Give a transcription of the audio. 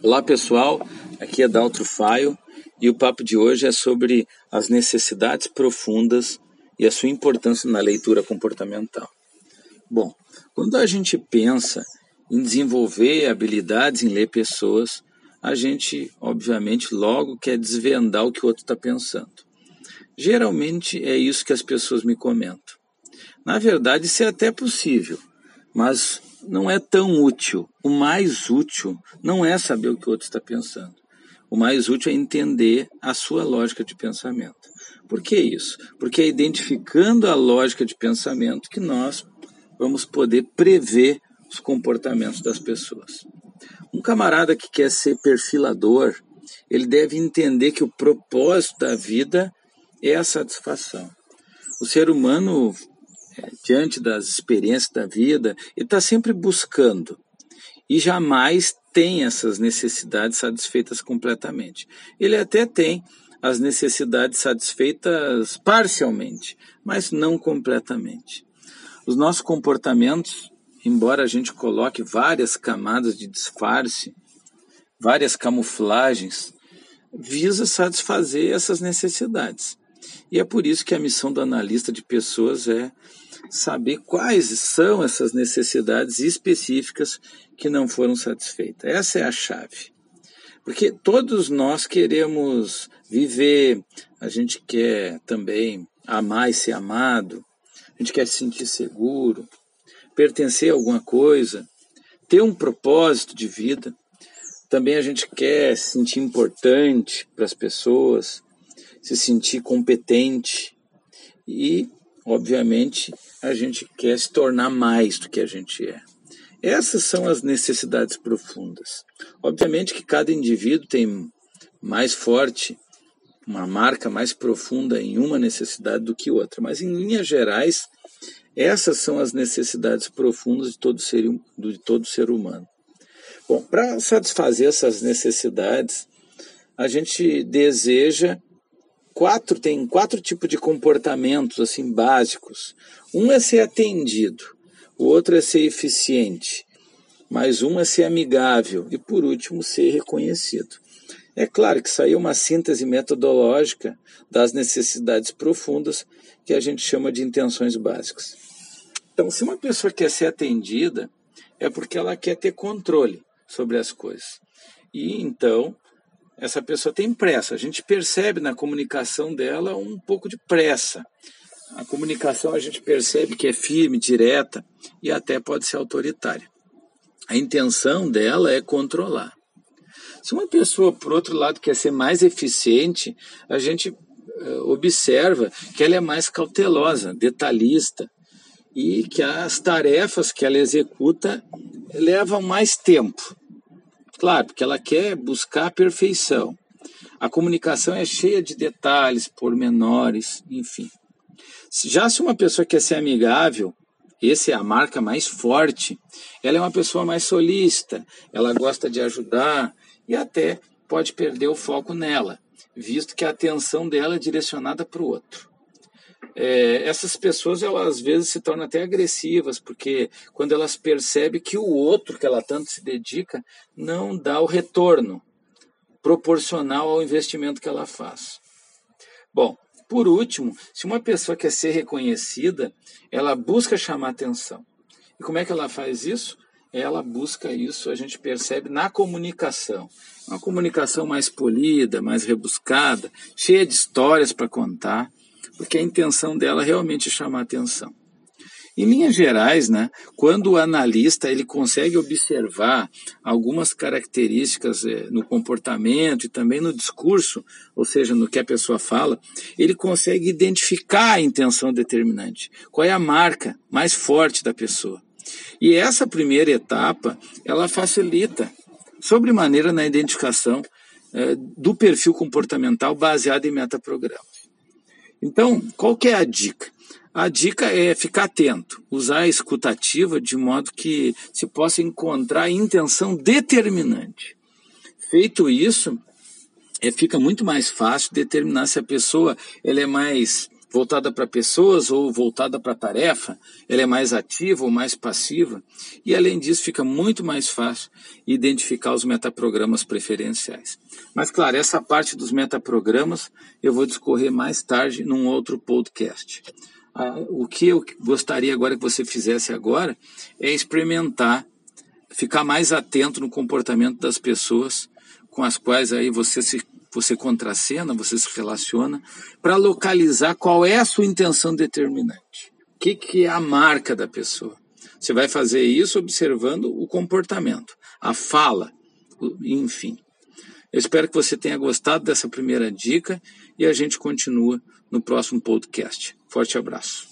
Olá pessoal, aqui é Daltro Faio e o papo de hoje é sobre as necessidades profundas e a sua importância na leitura comportamental. Bom, quando a gente pensa em desenvolver habilidades em ler pessoas, a gente, obviamente, logo quer desvendar o que o outro está pensando. Geralmente é isso que as pessoas me comentam. Na verdade, isso é até possível, mas não é tão útil. O mais útil não é saber o que o outro está pensando. O mais útil é entender a sua lógica de pensamento. Por que isso? Porque é identificando a lógica de pensamento que nós vamos poder prever os comportamentos das pessoas. Um camarada que quer ser perfilador, ele deve entender que o propósito da vida é a satisfação. O ser humano diante das experiências da vida, ele está sempre buscando e jamais tem essas necessidades satisfeitas completamente. Ele até tem as necessidades satisfeitas parcialmente, mas não completamente. Os nossos comportamentos, embora a gente coloque várias camadas de disfarce, várias camuflagens, visa satisfazer essas necessidades. E é por isso que a missão do analista de pessoas é saber quais são essas necessidades específicas que não foram satisfeitas. Essa é a chave. Porque todos nós queremos viver, a gente quer também amar e ser amado, a gente quer se sentir seguro, pertencer a alguma coisa, ter um propósito de vida. Também a gente quer se sentir importante para as pessoas, se sentir competente e obviamente, a gente quer se tornar mais do que a gente é. Essas são as necessidades profundas. Obviamente que cada indivíduo tem mais forte, uma marca mais profunda em uma necessidade do que outra, mas em linhas gerais, essas são as necessidades profundas de todo ser, de todo ser humano. Bom, para satisfazer essas necessidades, a gente deseja quatro tem quatro tipos de comportamentos assim básicos. Um é ser atendido, o outro é ser eficiente, mais um é ser amigável e por último ser reconhecido. É claro que aí é uma síntese metodológica das necessidades profundas que a gente chama de intenções básicas. Então, se uma pessoa quer ser atendida, é porque ela quer ter controle sobre as coisas. E então essa pessoa tem pressa. A gente percebe na comunicação dela um pouco de pressa. A comunicação a gente percebe que é firme, direta e até pode ser autoritária. A intenção dela é controlar. Se uma pessoa, por outro lado, quer ser mais eficiente, a gente uh, observa que ela é mais cautelosa, detalhista e que as tarefas que ela executa levam mais tempo. Claro, porque ela quer buscar a perfeição. A comunicação é cheia de detalhes, pormenores, enfim. Já se uma pessoa quer ser amigável, essa é a marca mais forte, ela é uma pessoa mais solícita, ela gosta de ajudar e até pode perder o foco nela, visto que a atenção dela é direcionada para o outro é, essas pessoas elas às vezes se tornam até agressivas, porque quando elas percebem que o outro que ela tanto se dedica não dá o retorno proporcional ao investimento que ela faz. Bom, por último, se uma pessoa quer ser reconhecida, ela busca chamar atenção. E como é que ela faz isso? Ela busca isso, a gente percebe na comunicação. Uma comunicação mais polida, mais rebuscada, cheia de histórias para contar porque a intenção dela realmente é chamar atenção. Em linhas gerais, né, quando o analista ele consegue observar algumas características é, no comportamento e também no discurso, ou seja, no que a pessoa fala, ele consegue identificar a intenção determinante. Qual é a marca mais forte da pessoa? E essa primeira etapa, ela facilita sobremaneira na identificação é, do perfil comportamental baseado em metaprogramas. Então, qual que é a dica? A dica é ficar atento, usar a escutativa de modo que se possa encontrar a intenção determinante. Feito isso, é, fica muito mais fácil determinar se a pessoa ela é mais voltada para pessoas ou voltada para tarefa, ela é mais ativa ou mais passiva, e além disso fica muito mais fácil identificar os metaprogramas preferenciais. Mas claro, essa parte dos metaprogramas eu vou discorrer mais tarde num outro podcast. Ah, o que eu gostaria agora que você fizesse agora é experimentar, ficar mais atento no comportamento das pessoas com as quais aí você se você contracena, você se relaciona, para localizar qual é a sua intenção determinante. O que, que é a marca da pessoa? Você vai fazer isso observando o comportamento, a fala, enfim. Eu espero que você tenha gostado dessa primeira dica e a gente continua no próximo podcast. Forte abraço.